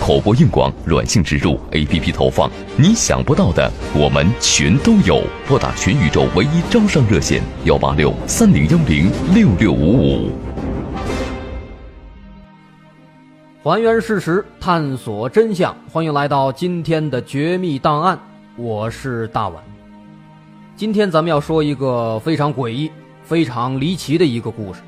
口播硬广、软性植入、APP 投放，你想不到的，我们全都有。拨打全宇宙唯一招商热线：幺八六三零幺零六六五五。还原事实，探索真相，欢迎来到今天的绝密档案。我是大碗。今天咱们要说一个非常诡异、非常离奇的一个故事。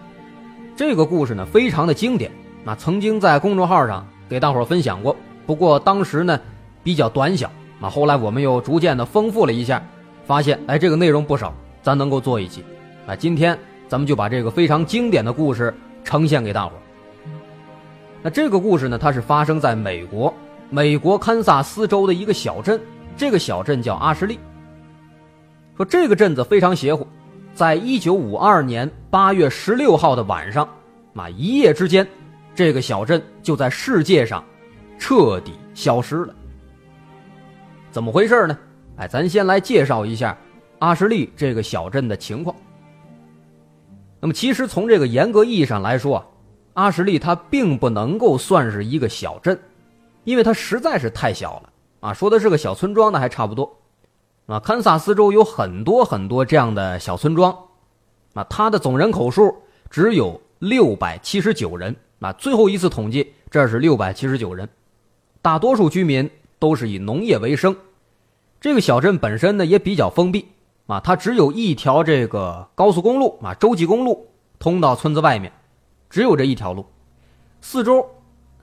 这个故事呢，非常的经典。那曾经在公众号上。给大伙分享过，不过当时呢比较短小啊。后来我们又逐渐的丰富了一下，发现哎这个内容不少，咱能够做一期。啊，今天咱们就把这个非常经典的故事呈现给大伙。那这个故事呢，它是发生在美国，美国堪萨斯州的一个小镇，这个小镇叫阿什利。说这个镇子非常邪乎，在一九五二年八月十六号的晚上，啊一夜之间。这个小镇就在世界上彻底消失了，怎么回事呢？哎，咱先来介绍一下阿什利这个小镇的情况。那么，其实从这个严格意义上来说啊，阿什利它并不能够算是一个小镇，因为它实在是太小了啊。说的是个小村庄呢，还差不多啊。堪萨斯州有很多很多这样的小村庄，啊，它的总人口数只有六百七十九人。那最后一次统计，这是六百七十九人，大多数居民都是以农业为生。这个小镇本身呢也比较封闭啊，它只有一条这个高速公路啊，洲际公路通到村子外面，只有这一条路。四周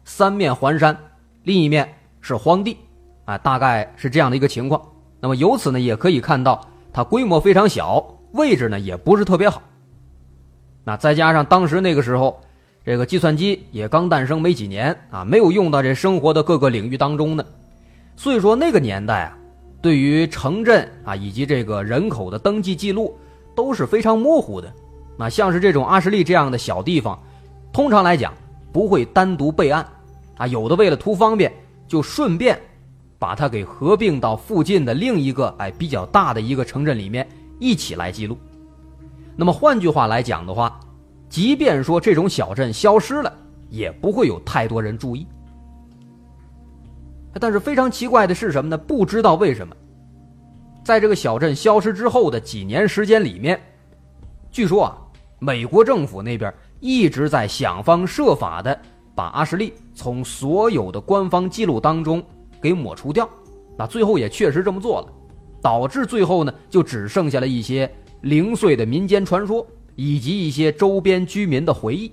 三面环山，另一面是荒地啊，大概是这样的一个情况。那么由此呢也可以看到，它规模非常小，位置呢也不是特别好。那再加上当时那个时候。这个计算机也刚诞生没几年啊，没有用到这生活的各个领域当中呢，所以说那个年代啊，对于城镇啊以及这个人口的登记记录都是非常模糊的。那像是这种阿什利这样的小地方，通常来讲不会单独备案啊，有的为了图方便，就顺便把它给合并到附近的另一个哎比较大的一个城镇里面一起来记录。那么换句话来讲的话。即便说这种小镇消失了，也不会有太多人注意。但是非常奇怪的是什么呢？不知道为什么，在这个小镇消失之后的几年时间里面，据说啊，美国政府那边一直在想方设法的把阿什利从所有的官方记录当中给抹除掉。那最后也确实这么做了，导致最后呢，就只剩下了一些零碎的民间传说。以及一些周边居民的回忆，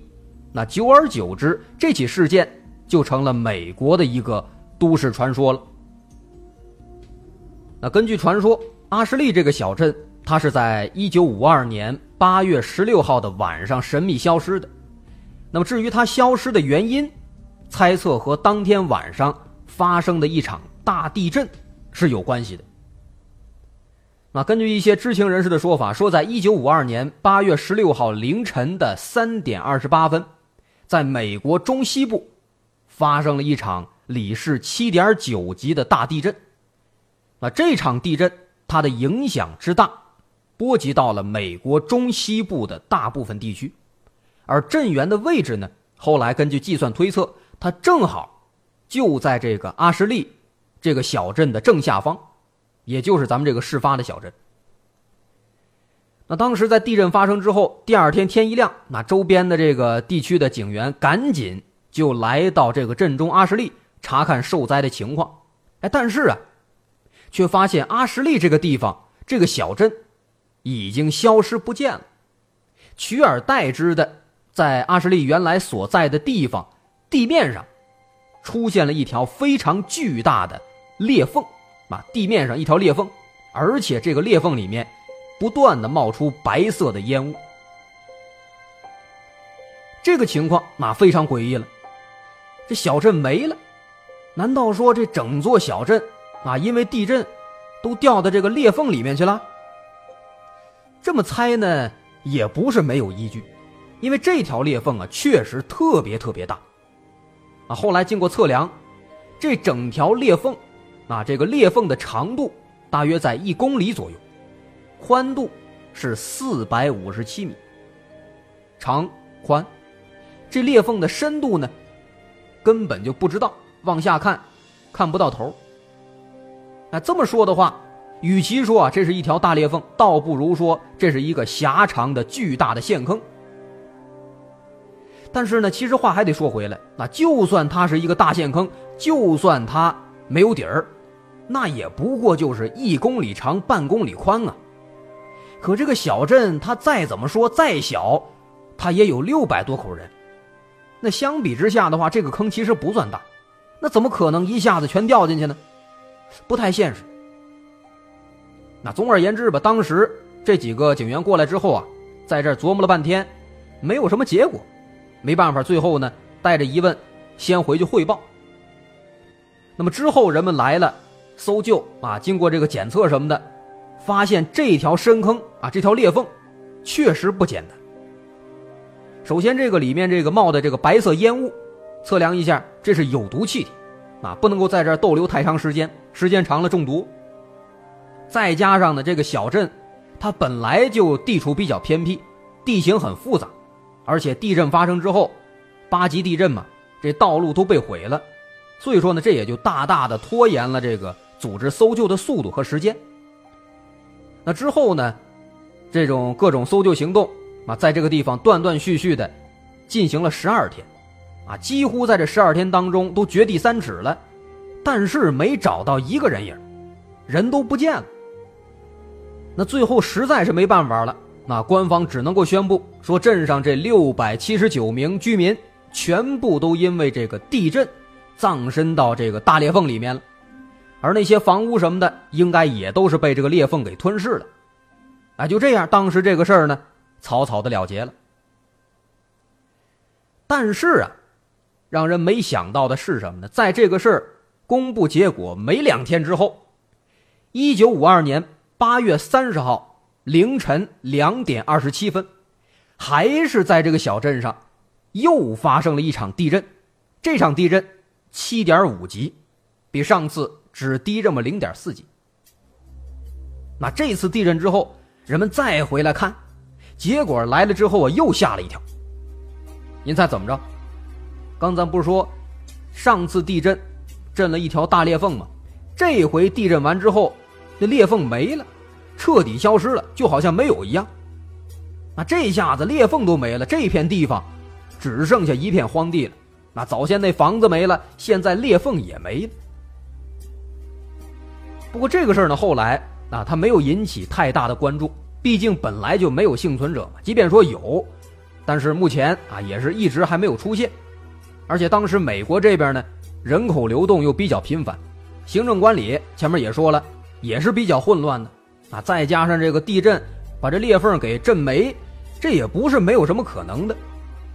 那久而久之，这起事件就成了美国的一个都市传说了。那根据传说，阿什利这个小镇，它是在一九五二年八月十六号的晚上神秘消失的。那么至于它消失的原因，猜测和当天晚上发生的一场大地震是有关系的。那根据一些知情人士的说法，说在1952年8月16号凌晨的3点28分，在美国中西部发生了一场里氏7.9级的大地震。那这场地震它的影响之大，波及到了美国中西部的大部分地区，而震源的位置呢，后来根据计算推测，它正好就在这个阿什利这个小镇的正下方。也就是咱们这个事发的小镇。那当时在地震发生之后，第二天天一亮，那周边的这个地区的警员赶紧就来到这个镇中阿什利查看受灾的情况。哎，但是啊，却发现阿什利这个地方这个小镇已经消失不见了，取而代之的，在阿什利原来所在的地方地面上出现了一条非常巨大的裂缝。啊，地面上一条裂缝，而且这个裂缝里面不断的冒出白色的烟雾。这个情况那非常诡异了，这小镇没了，难道说这整座小镇啊，因为地震都掉到这个裂缝里面去了？这么猜呢，也不是没有依据，因为这条裂缝啊，确实特别特别大。啊，后来经过测量，这整条裂缝，啊，这个裂缝的长度大约在一公里左右，宽度是四百五十七米，长宽，这裂缝的深度呢，根本就不知道，往下看，看不到头。那这么说的话。与其说啊这是一条大裂缝，倒不如说这是一个狭长的巨大的陷坑。但是呢，其实话还得说回来，那就算它是一个大陷坑，就算它没有底儿，那也不过就是一公里长、半公里宽啊。可这个小镇它再怎么说再小，它也有六百多口人，那相比之下的话，这个坑其实不算大，那怎么可能一下子全掉进去呢？不太现实。那总而言之吧，当时这几个警员过来之后啊，在这琢磨了半天，没有什么结果，没办法，最后呢，带着疑问，先回去汇报。那么之后人们来了，搜救啊，经过这个检测什么的，发现这条深坑啊，这条裂缝，确实不简单。首先，这个里面这个冒的这个白色烟雾，测量一下，这是有毒气体，啊，不能够在这儿逗留太长时间，时间长了中毒。再加上呢，这个小镇，它本来就地处比较偏僻，地形很复杂，而且地震发生之后，八级地震嘛，这道路都被毁了，所以说呢，这也就大大的拖延了这个组织搜救的速度和时间。那之后呢，这种各种搜救行动啊，在这个地方断断续续的进行了十二天，啊，几乎在这十二天当中都掘地三尺了，但是没找到一个人影，人都不见了。那最后实在是没办法了，那官方只能够宣布说，镇上这六百七十九名居民全部都因为这个地震，葬身到这个大裂缝里面了，而那些房屋什么的，应该也都是被这个裂缝给吞噬了。哎，就这样，当时这个事儿呢，草草的了结了。但是啊，让人没想到的是什么呢？在这个事儿公布结果没两天之后，一九五二年。八月三十号凌晨两点二十七分，还是在这个小镇上，又发生了一场地震。这场地震七点五级，比上次只低这么零点四级。那这次地震之后，人们再回来看，结果来了之后啊，又吓了一跳。您猜怎么着？刚咱不是说，上次地震震了一条大裂缝吗？这回地震完之后。那裂缝没了，彻底消失了，就好像没有一样。那这下子裂缝都没了，这片地方只剩下一片荒地了。那早先那房子没了，现在裂缝也没了。不过这个事儿呢，后来啊，它没有引起太大的关注，毕竟本来就没有幸存者嘛。即便说有，但是目前啊，也是一直还没有出现。而且当时美国这边呢，人口流动又比较频繁，行政管理前面也说了。也是比较混乱的，啊，再加上这个地震把这裂缝给震没，这也不是没有什么可能的。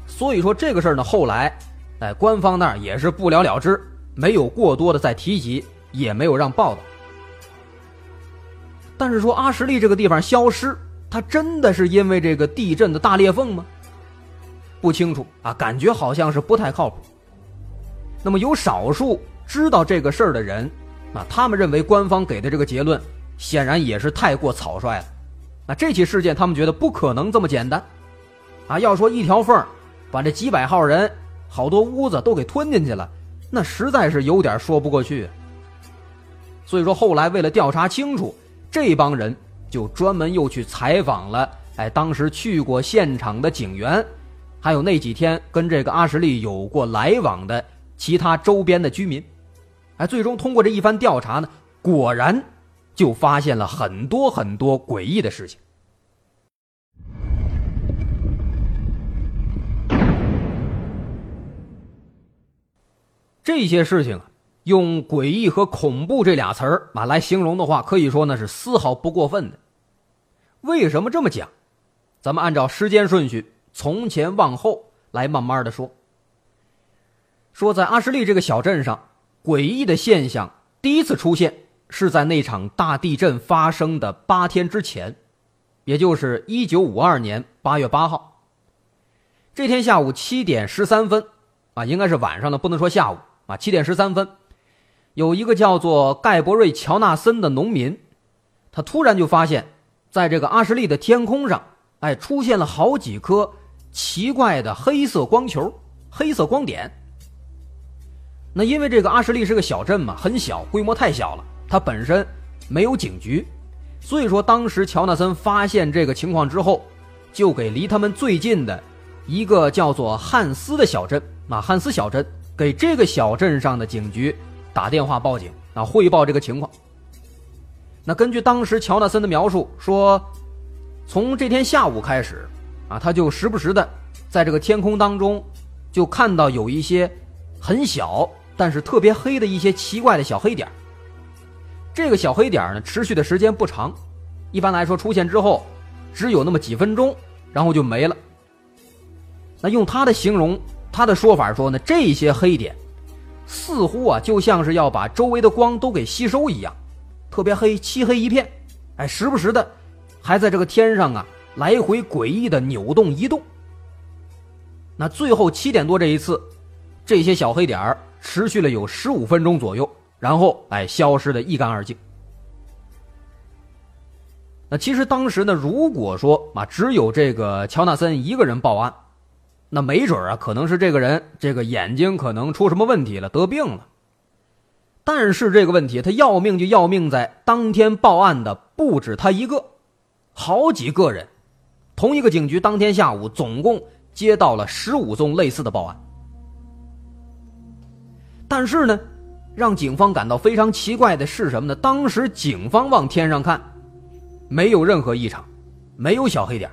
所以说这个事儿呢，后来，哎，官方那儿也是不了了之，没有过多的再提及，也没有让报道。但是说阿什利这个地方消失，它真的是因为这个地震的大裂缝吗？不清楚啊，感觉好像是不太靠谱。那么有少数知道这个事儿的人。那他们认为官方给的这个结论显然也是太过草率了。那这起事件，他们觉得不可能这么简单。啊，要说一条缝把这几百号人、好多屋子都给吞进去了，那实在是有点说不过去。所以说，后来为了调查清楚，这帮人就专门又去采访了，哎，当时去过现场的警员，还有那几天跟这个阿什利有过来往的其他周边的居民。哎，最终通过这一番调查呢，果然就发现了很多很多诡异的事情。这些事情啊，用诡异和恐怖这俩词儿啊来形容的话，可以说那是丝毫不过分的。为什么这么讲？咱们按照时间顺序，从前往后来慢慢的说。说在阿什利这个小镇上。诡异的现象第一次出现是在那场大地震发生的八天之前，也就是一九五二年八月八号。这天下午七点十三分，啊，应该是晚上的，不能说下午啊。七点十三分，有一个叫做盖博瑞·乔纳森的农民，他突然就发现，在这个阿什利的天空上，哎，出现了好几颗奇怪的黑色光球、黑色光点。那因为这个阿什利是个小镇嘛，很小，规模太小了，它本身没有警局，所以说当时乔纳森发现这个情况之后，就给离他们最近的一个叫做汉斯的小镇，啊，汉斯小镇给这个小镇上的警局打电话报警，啊，汇报这个情况。那根据当时乔纳森的描述说，从这天下午开始，啊，他就时不时的在这个天空当中就看到有一些很小。但是特别黑的一些奇怪的小黑点这个小黑点呢，持续的时间不长，一般来说出现之后，只有那么几分钟，然后就没了。那用他的形容，他的说法说呢，这些黑点似乎啊，就像是要把周围的光都给吸收一样，特别黑，漆黑一片，哎，时不时的还在这个天上啊来回诡异的扭动移动。那最后七点多这一次，这些小黑点儿。持续了有十五分钟左右，然后哎消失的一干二净。那其实当时呢，如果说啊只有这个乔纳森一个人报案，那没准啊可能是这个人这个眼睛可能出什么问题了，得病了。但是这个问题他要命就要命在当天报案的不止他一个，好几个人，同一个警局当天下午总共接到了十五宗类似的报案。但是呢，让警方感到非常奇怪的是什么呢？当时警方往天上看，没有任何异常，没有小黑点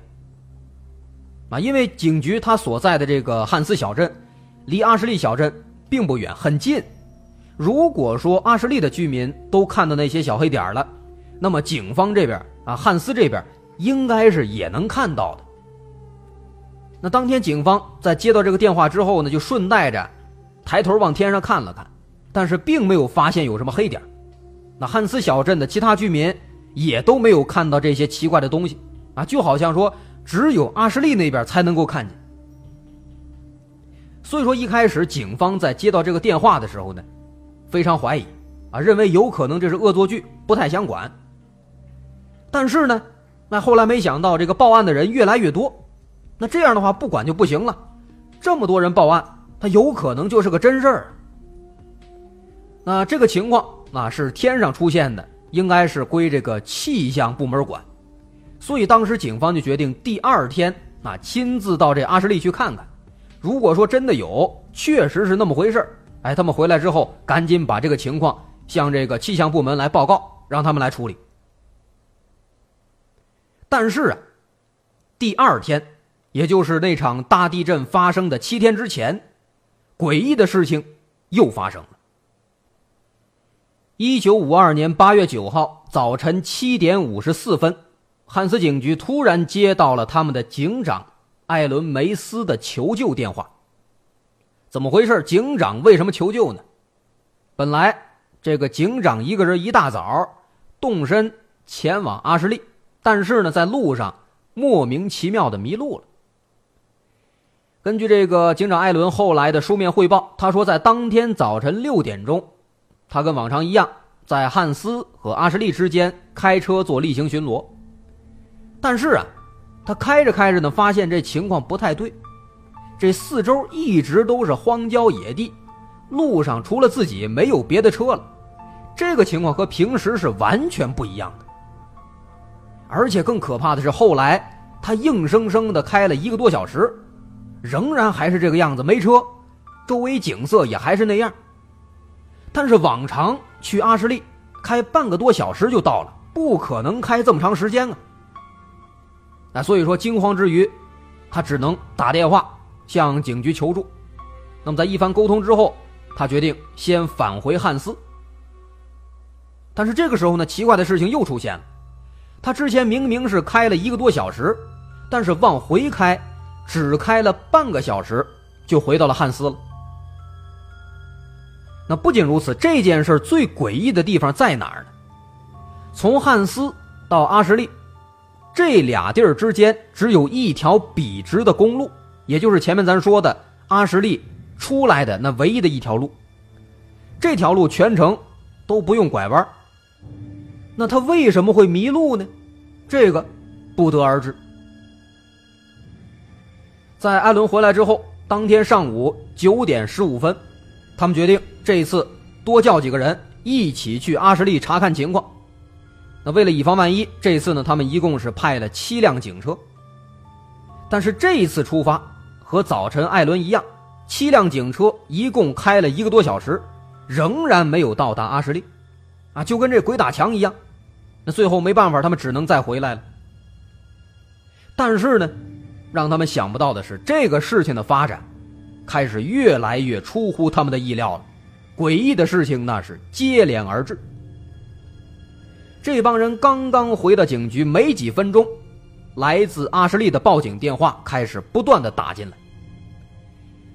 啊，因为警局他所在的这个汉斯小镇，离阿什利小镇并不远，很近。如果说阿什利的居民都看到那些小黑点了，那么警方这边啊，汉斯这边应该是也能看到的。那当天警方在接到这个电话之后呢，就顺带着。抬头往天上看了看，但是并没有发现有什么黑点。那汉斯小镇的其他居民也都没有看到这些奇怪的东西啊，就好像说只有阿什利那边才能够看见。所以说一开始警方在接到这个电话的时候呢，非常怀疑啊，认为有可能这是恶作剧，不太想管。但是呢，那后来没想到这个报案的人越来越多，那这样的话不管就不行了，这么多人报案。他有可能就是个真事儿。那这个情况啊是天上出现的，应该是归这个气象部门管，所以当时警方就决定第二天啊亲自到这阿什利去看看。如果说真的有，确实是那么回事哎，他们回来之后赶紧把这个情况向这个气象部门来报告，让他们来处理。但是啊，第二天，也就是那场大地震发生的七天之前。诡异的事情又发生了。一九五二年八月九号早晨七点五十四分，汉斯警局突然接到了他们的警长艾伦梅斯的求救电话。怎么回事？警长为什么求救呢？本来这个警长一个人一大早动身前往阿什利，但是呢，在路上莫名其妙的迷路了。根据这个警长艾伦后来的书面汇报，他说，在当天早晨六点钟，他跟往常一样，在汉斯和阿什利之间开车做例行巡逻。但是啊，他开着开着呢，发现这情况不太对，这四周一直都是荒郊野地，路上除了自己没有别的车了，这个情况和平时是完全不一样的。而且更可怕的是，后来他硬生生的开了一个多小时。仍然还是这个样子，没车，周围景色也还是那样。但是往常去阿什利开半个多小时就到了，不可能开这么长时间啊！那所以说惊慌之余，他只能打电话向警局求助。那么在一番沟通之后，他决定先返回汉斯。但是这个时候呢，奇怪的事情又出现了，他之前明明是开了一个多小时，但是往回开。只开了半个小时，就回到了汉斯了。那不仅如此，这件事最诡异的地方在哪儿呢？从汉斯到阿什利，这俩地儿之间只有一条笔直的公路，也就是前面咱说的阿什利出来的那唯一的一条路。这条路全程都不用拐弯。那他为什么会迷路呢？这个不得而知。在艾伦回来之后，当天上午九点十五分，他们决定这次多叫几个人一起去阿什利查看情况。那为了以防万一，这次呢，他们一共是派了七辆警车。但是这一次出发和早晨艾伦一样，七辆警车一共开了一个多小时，仍然没有到达阿什利，啊，就跟这鬼打墙一样。那最后没办法，他们只能再回来了。但是呢，让他们想不到的是，这个事情的发展开始越来越出乎他们的意料了。诡异的事情那是接连而至。这帮人刚刚回到警局没几分钟，来自阿什利的报警电话开始不断的打进来。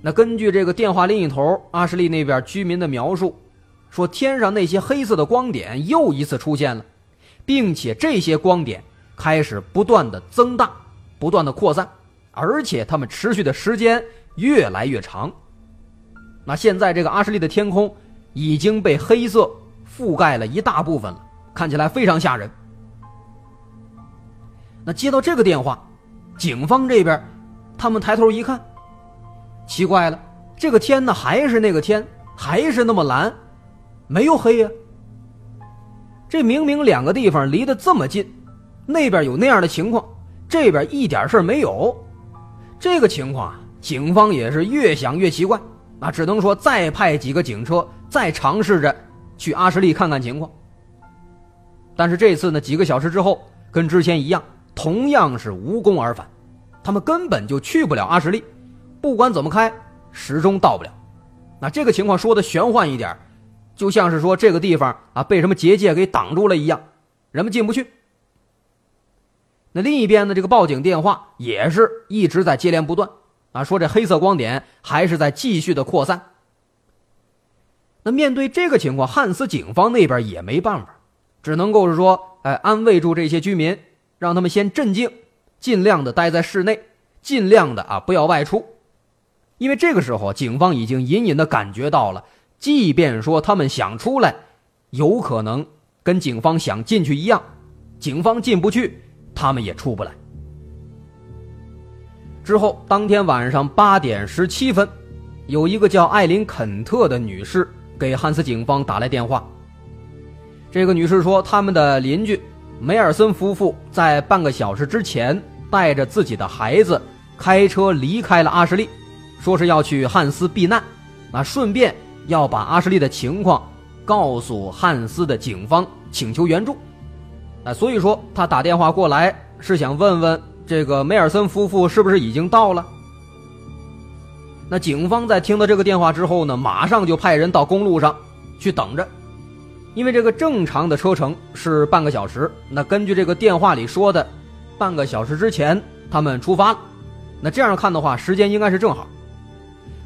那根据这个电话另一头阿什利那边居民的描述，说天上那些黑色的光点又一次出现了。并且这些光点开始不断的增大，不断的扩散，而且它们持续的时间越来越长。那现在这个阿什利的天空已经被黑色覆盖了一大部分了，看起来非常吓人。那接到这个电话，警方这边，他们抬头一看，奇怪了，这个天呢还是那个天，还是那么蓝，没有黑呀。这明明两个地方离得这么近，那边有那样的情况，这边一点事儿没有。这个情况啊，警方也是越想越奇怪，那只能说再派几个警车，再尝试着去阿什利看看情况。但是这次呢，几个小时之后，跟之前一样，同样是无功而返，他们根本就去不了阿什利，不管怎么开，始终到不了。那这个情况说的玄幻一点。就像是说这个地方啊被什么结界给挡住了一样，人们进不去。那另一边呢，这个报警电话也是一直在接连不断啊，说这黑色光点还是在继续的扩散。那面对这个情况，汉斯警方那边也没办法，只能够是说，哎，安慰住这些居民，让他们先镇静，尽量的待在室内，尽量的啊不要外出，因为这个时候警方已经隐隐的感觉到了。即便说他们想出来，有可能跟警方想进去一样，警方进不去，他们也出不来。之后，当天晚上八点十七分，有一个叫艾琳·肯特的女士给汉斯警方打来电话。这个女士说，他们的邻居梅尔森夫妇在半个小时之前带着自己的孩子开车离开了阿什利，说是要去汉斯避难，那顺便。要把阿什利的情况告诉汉斯的警方，请求援助。啊，所以说他打电话过来是想问问这个梅尔森夫妇是不是已经到了。那警方在听到这个电话之后呢，马上就派人到公路上去等着，因为这个正常的车程是半个小时。那根据这个电话里说的，半个小时之前他们出发了。那这样看的话，时间应该是正好。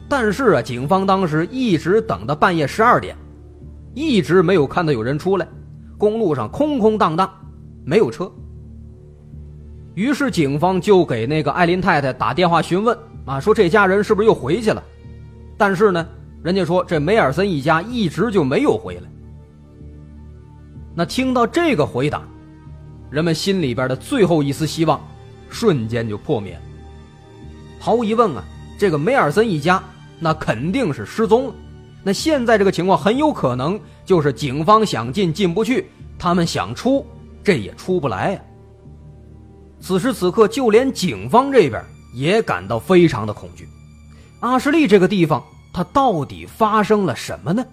但是啊，警方当时一直等到半夜十二点，一直没有看到有人出来，公路上空空荡荡，没有车。于是警方就给那个艾琳太太打电话询问啊，说这家人是不是又回去了？但是呢，人家说这梅尔森一家一直就没有回来。那听到这个回答，人们心里边的最后一丝希望瞬间就破灭了。毫无疑问啊，这个梅尔森一家。那肯定是失踪了，那现在这个情况很有可能就是警方想进进不去，他们想出这也出不来呀。此时此刻，就连警方这边也感到非常的恐惧。阿什利这个地方，它到底发生了什么呢？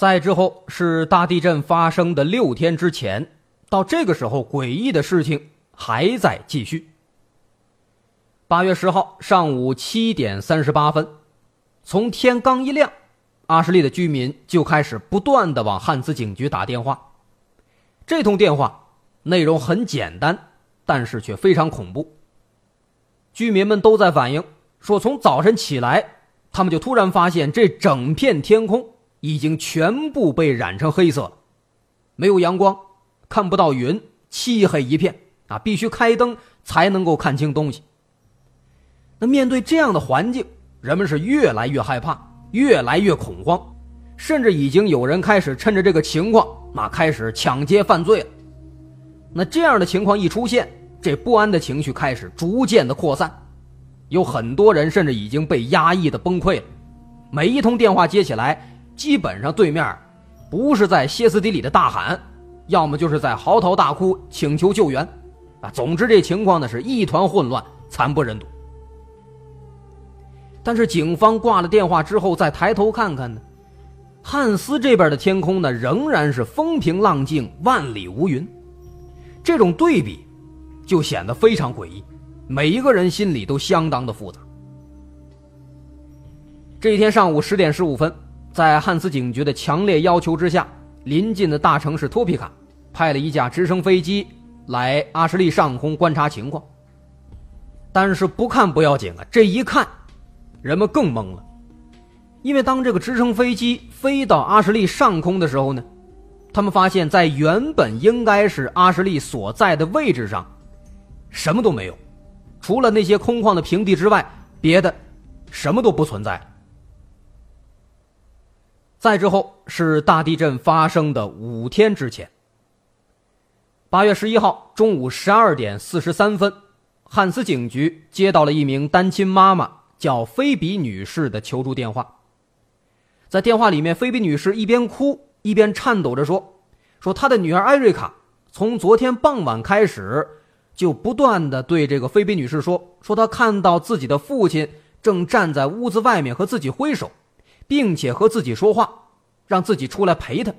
在之后是大地震发生的六天之前。到这个时候，诡异的事情还在继续。八月十号上午七点三十八分，从天刚一亮，阿什利的居民就开始不断的往汉斯警局打电话。这通电话内容很简单，但是却非常恐怖。居民们都在反映说，从早晨起来，他们就突然发现这整片天空已经全部被染成黑色了，没有阳光，看不到云，漆黑一片啊！必须开灯才能够看清东西。那面对这样的环境，人们是越来越害怕，越来越恐慌，甚至已经有人开始趁着这个情况，那开始抢劫犯罪了。那这样的情况一出现，这不安的情绪开始逐渐的扩散，有很多人甚至已经被压抑的崩溃了。每一通电话接起来，基本上对面不是在歇斯底里的大喊，要么就是在嚎啕大哭请求救援，啊，总之这情况呢是一团混乱，惨不忍睹。但是警方挂了电话之后，再抬头看看呢，汉斯这边的天空呢仍然是风平浪静，万里无云。这种对比，就显得非常诡异，每一个人心里都相当的复杂。这一天上午十点十五分，在汉斯警局的强烈要求之下，临近的大城市托皮卡派了一架直升飞机来阿什利上空观察情况。但是不看不要紧啊，这一看。人们更懵了，因为当这个直升飞机飞到阿什利上空的时候呢，他们发现，在原本应该是阿什利所在的位置上，什么都没有，除了那些空旷的平地之外，别的什么都不存在。再之后是大地震发生的五天之前，八月十一号中午十二点四十三分，汉斯警局接到了一名单亲妈妈。叫菲比女士的求助电话，在电话里面，菲比女士一边哭一边颤抖着说：“说她的女儿艾瑞卡从昨天傍晚开始，就不断的对这个菲比女士说，说她看到自己的父亲正站在屋子外面和自己挥手，并且和自己说话，让自己出来陪他。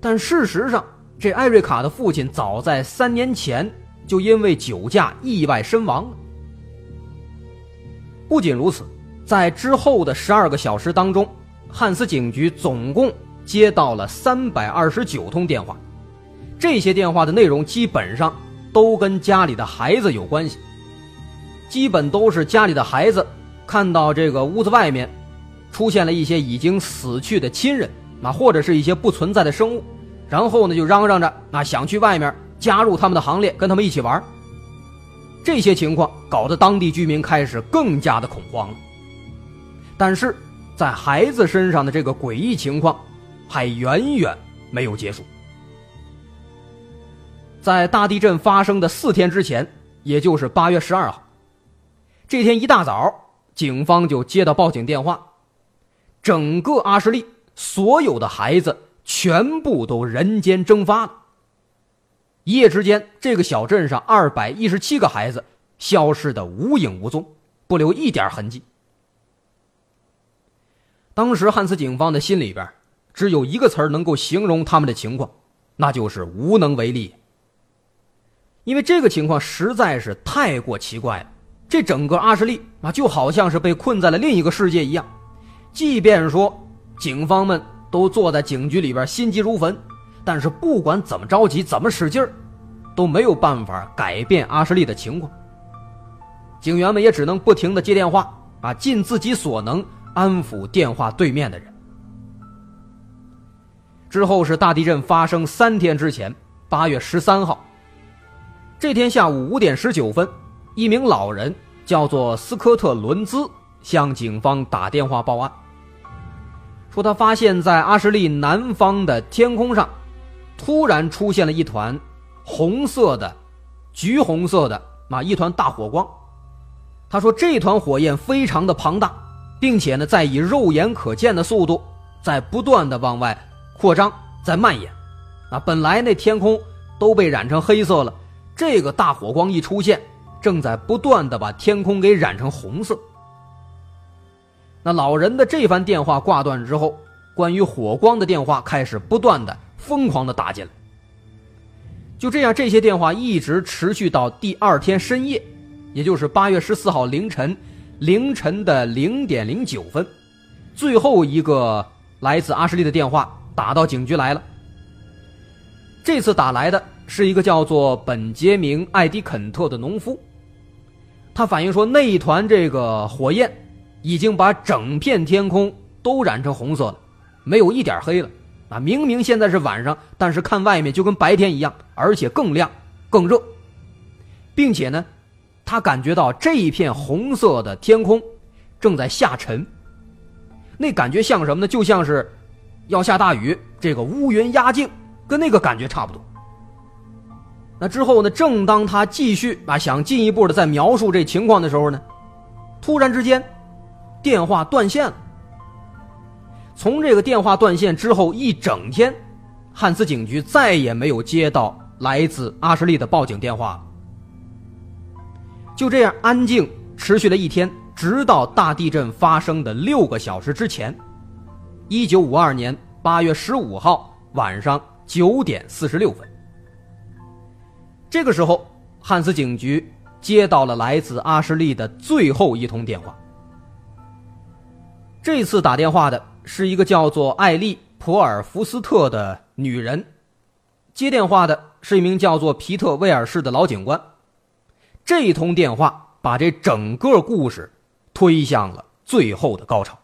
但事实上，这艾瑞卡的父亲早在三年前就因为酒驾意外身亡了。”不仅如此，在之后的十二个小时当中，汉斯警局总共接到了三百二十九通电话，这些电话的内容基本上都跟家里的孩子有关系，基本都是家里的孩子看到这个屋子外面出现了一些已经死去的亲人，啊，或者是一些不存在的生物，然后呢就嚷嚷着啊想去外面加入他们的行列，跟他们一起玩。这些情况搞得当地居民开始更加的恐慌了，但是，在孩子身上的这个诡异情况还远远没有结束。在大地震发生的四天之前，也就是八月十二号，这天一大早，警方就接到报警电话，整个阿什利所有的孩子全部都人间蒸发了。一夜之间，这个小镇上二百一十七个孩子消失的无影无踪，不留一点痕迹。当时汉斯警方的心里边只有一个词儿能够形容他们的情况，那就是无能为力。因为这个情况实在是太过奇怪了，这整个阿什利啊就好像是被困在了另一个世界一样。即便说警方们都坐在警局里边心急如焚。但是不管怎么着急，怎么使劲儿，都没有办法改变阿什利的情况。警员们也只能不停的接电话，啊，尽自己所能安抚电话对面的人。之后是大地震发生三天之前，八月十三号。这天下午五点十九分，一名老人叫做斯科特·伦兹向警方打电话报案，说他发现，在阿什利南方的天空上。突然出现了一团红色的、橘红色的啊，一团大火光。他说，这团火焰非常的庞大，并且呢，在以肉眼可见的速度在不断的往外扩张，在蔓延。啊，本来那天空都被染成黑色了，这个大火光一出现，正在不断的把天空给染成红色。那老人的这番电话挂断之后，关于火光的电话开始不断的。疯狂的打进来，就这样，这些电话一直持续到第二天深夜，也就是八月十四号凌晨凌晨的零点零九分，最后一个来自阿什利的电话打到警局来了。这次打来的是一个叫做本杰明·艾迪肯特的农夫，他反映说那一团这个火焰已经把整片天空都染成红色了，没有一点黑了啊！明明现在是晚上，但是看外面就跟白天一样，而且更亮、更热，并且呢，他感觉到这一片红色的天空正在下沉，那感觉像什么呢？就像是要下大雨，这个乌云压境，跟那个感觉差不多。那之后呢？正当他继续啊想进一步的再描述这情况的时候呢，突然之间，电话断线了。从这个电话断线之后一整天，汉斯警局再也没有接到来自阿什利的报警电话。就这样安静持续了一天，直到大地震发生的六个小时之前，一九五二年八月十五号晚上九点四十六分。这个时候，汉斯警局接到了来自阿什利的最后一通电话。这次打电话的是一个叫做艾丽·普尔福斯特的女人，接电话的是一名叫做皮特·威尔士的老警官。这一通电话把这整个故事推向了最后的高潮。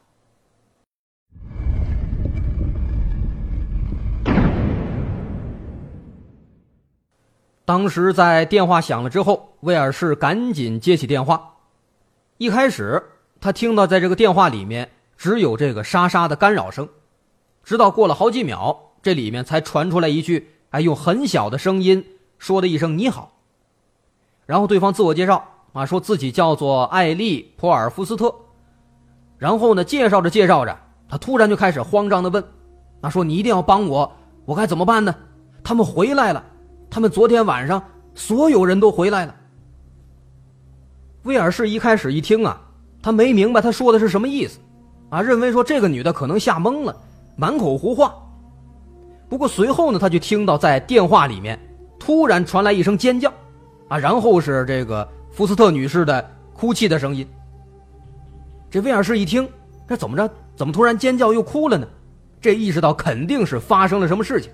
当时在电话响了之后，威尔士赶紧接起电话。一开始，他听到在这个电话里面只有这个沙沙的干扰声，直到过了好几秒，这里面才传出来一句：“哎，用很小的声音说的一声‘你好’。”然后对方自我介绍啊，说自己叫做艾丽·普尔福斯特。然后呢，介绍着介绍着，他突然就开始慌张的问：“啊，说你一定要帮我，我该怎么办呢？他们回来了。”他们昨天晚上所有人都回来了。威尔士一开始一听啊，他没明白他说的是什么意思，啊，认为说这个女的可能吓懵了，满口胡话。不过随后呢，他就听到在电话里面突然传来一声尖叫，啊，然后是这个福斯特女士的哭泣的声音。这威尔士一听，这怎么着？怎么突然尖叫又哭了呢？这意识到肯定是发生了什么事情。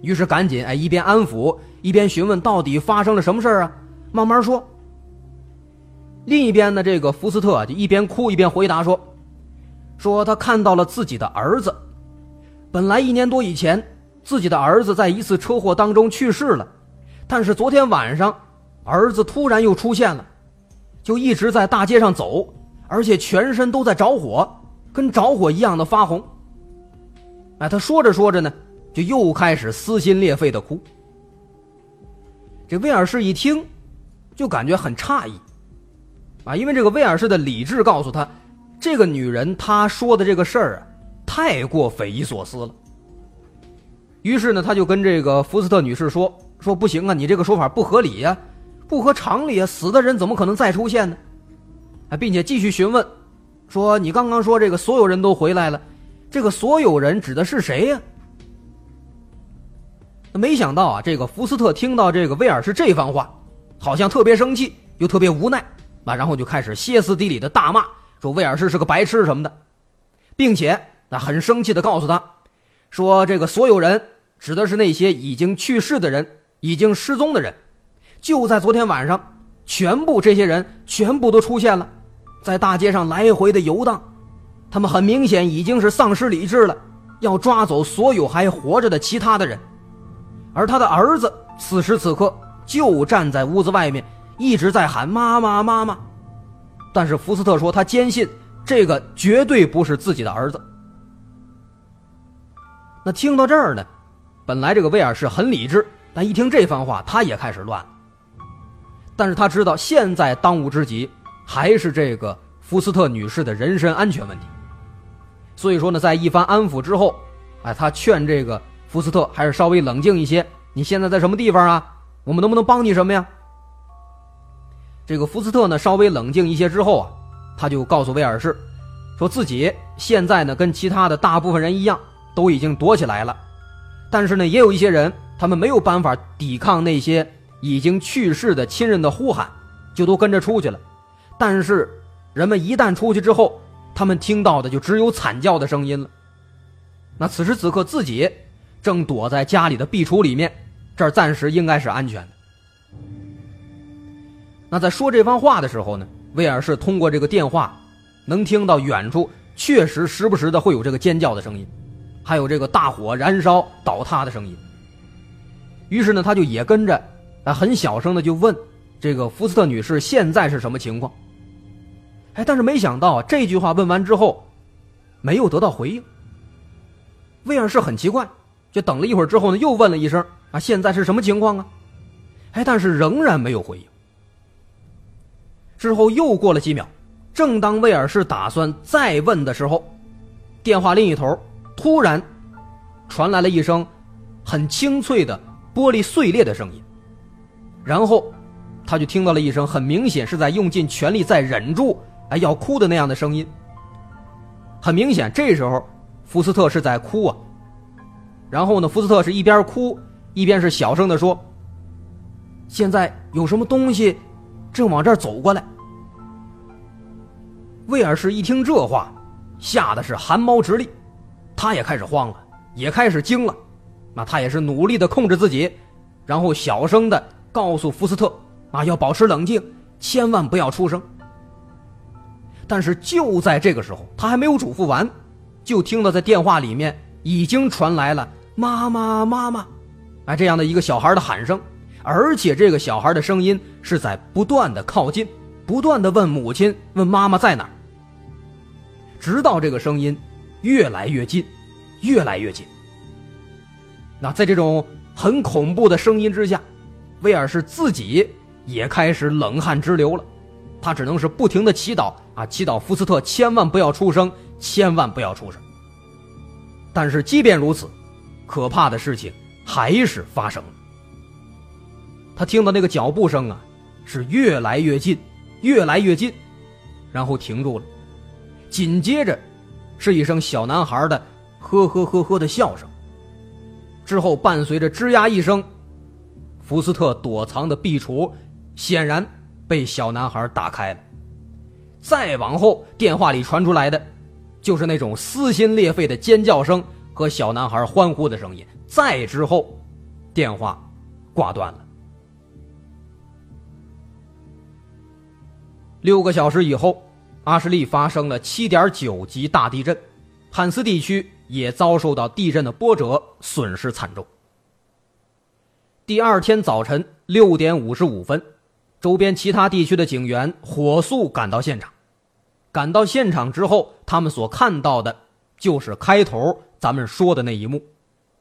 于是赶紧哎，一边安抚一边询问到底发生了什么事啊？慢慢说。另一边呢，这个福斯特就一边哭一边回答说：“说他看到了自己的儿子，本来一年多以前自己的儿子在一次车祸当中去世了，但是昨天晚上儿子突然又出现了，就一直在大街上走，而且全身都在着火，跟着火一样的发红。哎，他说着说着呢。”就又开始撕心裂肺的哭。这威尔士一听，就感觉很诧异，啊，因为这个威尔士的理智告诉他，这个女人她说的这个事儿啊，太过匪夷所思了。于是呢，他就跟这个福斯特女士说：“说不行啊，你这个说法不合理呀，不合常理啊，死的人怎么可能再出现呢？”啊，并且继续询问，说：“你刚刚说这个所有人都回来了，这个所有人指的是谁呀？”没想到啊，这个福斯特听到这个威尔士这番话，好像特别生气，又特别无奈啊，然后就开始歇斯底里的大骂，说威尔士是个白痴什么的，并且那很生气的告诉他，说这个所有人指的是那些已经去世的人，已经失踪的人，就在昨天晚上，全部这些人全部都出现了，在大街上来回的游荡，他们很明显已经是丧失理智了，要抓走所有还活着的其他的人。而他的儿子此时此刻就站在屋子外面，一直在喊“妈妈，妈妈”。但是福斯特说，他坚信这个绝对不是自己的儿子。那听到这儿呢，本来这个威尔士很理智，但一听这番话，他也开始乱。但是他知道现在当务之急还是这个福斯特女士的人身安全问题。所以说呢，在一番安抚之后，哎，他劝这个。福斯特还是稍微冷静一些。你现在在什么地方啊？我们能不能帮你什么呀？这个福斯特呢，稍微冷静一些之后啊，他就告诉威尔士，说自己现在呢跟其他的大部分人一样，都已经躲起来了。但是呢，也有一些人，他们没有办法抵抗那些已经去世的亲人的呼喊，就都跟着出去了。但是人们一旦出去之后，他们听到的就只有惨叫的声音了。那此时此刻自己。正躲在家里的壁橱里面，这儿暂时应该是安全的。那在说这番话的时候呢，威尔士通过这个电话，能听到远处确实时不时的会有这个尖叫的声音，还有这个大火燃烧倒塌的声音。于是呢，他就也跟着，啊，很小声的就问这个福斯特女士现在是什么情况。哎，但是没想到这句话问完之后，没有得到回应。威尔士很奇怪，就等了一会儿之后呢，又问了一声啊，现在是什么情况啊？哎，但是仍然没有回应。之后又过了几秒，正当威尔士打算再问的时候，电话另一头突然传来了一声很清脆的玻璃碎裂的声音，然后他就听到了一声很明显是在用尽全力在忍住哎要哭的那样的声音。很明显，这时候福斯特是在哭啊。然后呢，福斯特是一边哭一边是小声的说：“现在有什么东西？”正往这儿走过来，威尔士一听这话，吓得是汗毛直立，他也开始慌了，也开始惊了，那他也是努力的控制自己，然后小声的告诉福斯特啊要保持冷静，千万不要出声。但是就在这个时候，他还没有嘱咐完，就听到在电话里面已经传来了“妈妈，妈妈”，啊这样的一个小孩的喊声。而且这个小孩的声音是在不断的靠近，不断的问母亲、问妈妈在哪儿，直到这个声音越来越近，越来越近。那在这种很恐怖的声音之下，威尔士自己也开始冷汗直流了，他只能是不停的祈祷啊，祈祷福斯特千万不要出声，千万不要出声。但是即便如此，可怕的事情还是发生了。他听到那个脚步声啊，是越来越近，越来越近，然后停住了。紧接着，是一声小男孩的呵呵呵呵的笑声。之后伴随着吱呀一声，福斯特躲藏的壁橱显然被小男孩打开了。再往后，电话里传出来的，就是那种撕心裂肺的尖叫声和小男孩欢呼的声音。再之后，电话挂断了。六个小时以后，阿什利发生了7.9级大地震，汉斯地区也遭受到地震的波折，损失惨重。第二天早晨六点五十五分，周边其他地区的警员火速赶到现场。赶到现场之后，他们所看到的就是开头咱们说的那一幕：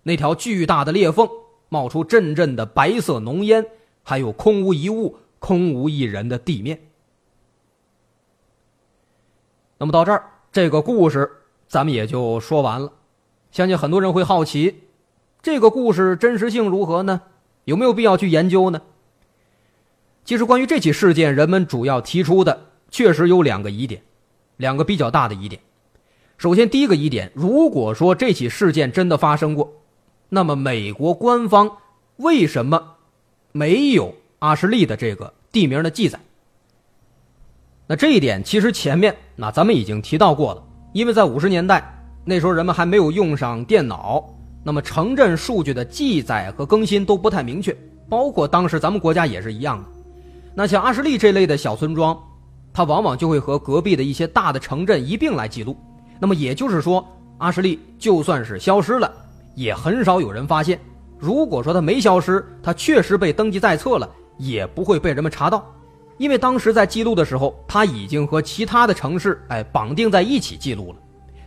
那条巨大的裂缝冒出阵阵的白色浓烟，还有空无一物、空无一人的地面。那么到这儿，这个故事咱们也就说完了。相信很多人会好奇，这个故事真实性如何呢？有没有必要去研究呢？其实，关于这起事件，人们主要提出的确实有两个疑点，两个比较大的疑点。首先，第一个疑点，如果说这起事件真的发生过，那么美国官方为什么没有阿什利的这个地名的记载？那这一点其实前面那咱们已经提到过了，因为在五十年代那时候人们还没有用上电脑，那么城镇数据的记载和更新都不太明确，包括当时咱们国家也是一样的。那像阿什利这类的小村庄，它往往就会和隔壁的一些大的城镇一并来记录。那么也就是说，阿什利就算是消失了，也很少有人发现。如果说它没消失，它确实被登记在册了，也不会被人们查到。因为当时在记录的时候，他已经和其他的城市哎绑定在一起记录了，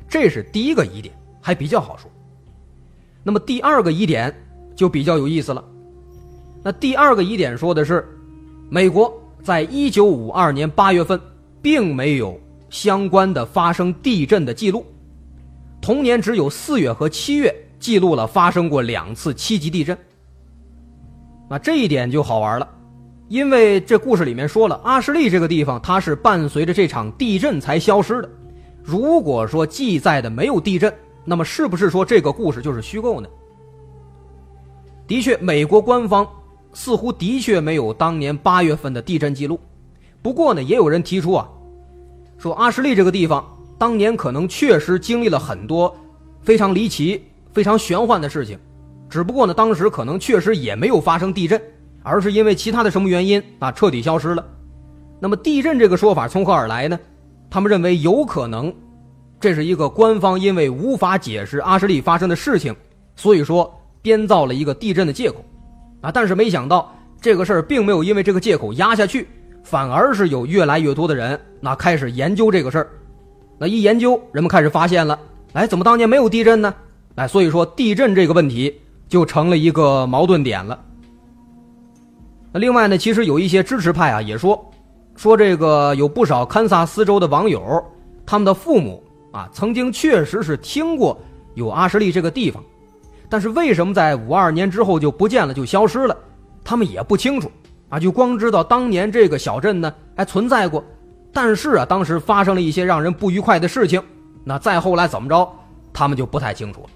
这是第一个疑点，还比较好说。那么第二个疑点就比较有意思了。那第二个疑点说的是，美国在一九五二年八月份并没有相关的发生地震的记录，同年只有四月和七月记录了发生过两次七级地震。那这一点就好玩了。因为这故事里面说了，阿什利这个地方它是伴随着这场地震才消失的。如果说记载的没有地震，那么是不是说这个故事就是虚构呢？的确，美国官方似乎的确没有当年八月份的地震记录。不过呢，也有人提出啊，说阿什利这个地方当年可能确实经历了很多非常离奇、非常玄幻的事情，只不过呢，当时可能确实也没有发生地震。而是因为其他的什么原因啊，彻底消失了。那么地震这个说法从何而来呢？他们认为有可能，这是一个官方因为无法解释阿什利发生的事情，所以说编造了一个地震的借口，啊，但是没想到这个事儿并没有因为这个借口压下去，反而是有越来越多的人那开始研究这个事儿，那一研究，人们开始发现了，哎，怎么当年没有地震呢？哎，所以说地震这个问题就成了一个矛盾点了。那另外呢，其实有一些支持派啊也说。说这个有不少堪萨斯州的网友，他们的父母啊，曾经确实是听过有阿什利这个地方，但是为什么在五二年之后就不见了，就消失了，他们也不清楚啊，就光知道当年这个小镇呢还存在过，但是啊，当时发生了一些让人不愉快的事情，那再后来怎么着，他们就不太清楚了。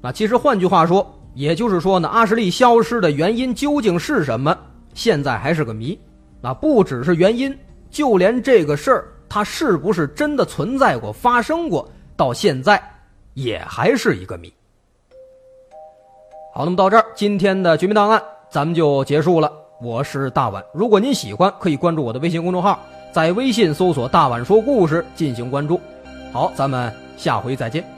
那其实换句话说，也就是说呢，阿什利消失的原因究竟是什么，现在还是个谜。那不只是原因，就连这个事儿它是不是真的存在过、发生过，到现在也还是一个谜。好，那么到这儿，今天的绝密档案咱们就结束了。我是大碗，如果您喜欢，可以关注我的微信公众号，在微信搜索“大碗说故事”进行关注。好，咱们下回再见。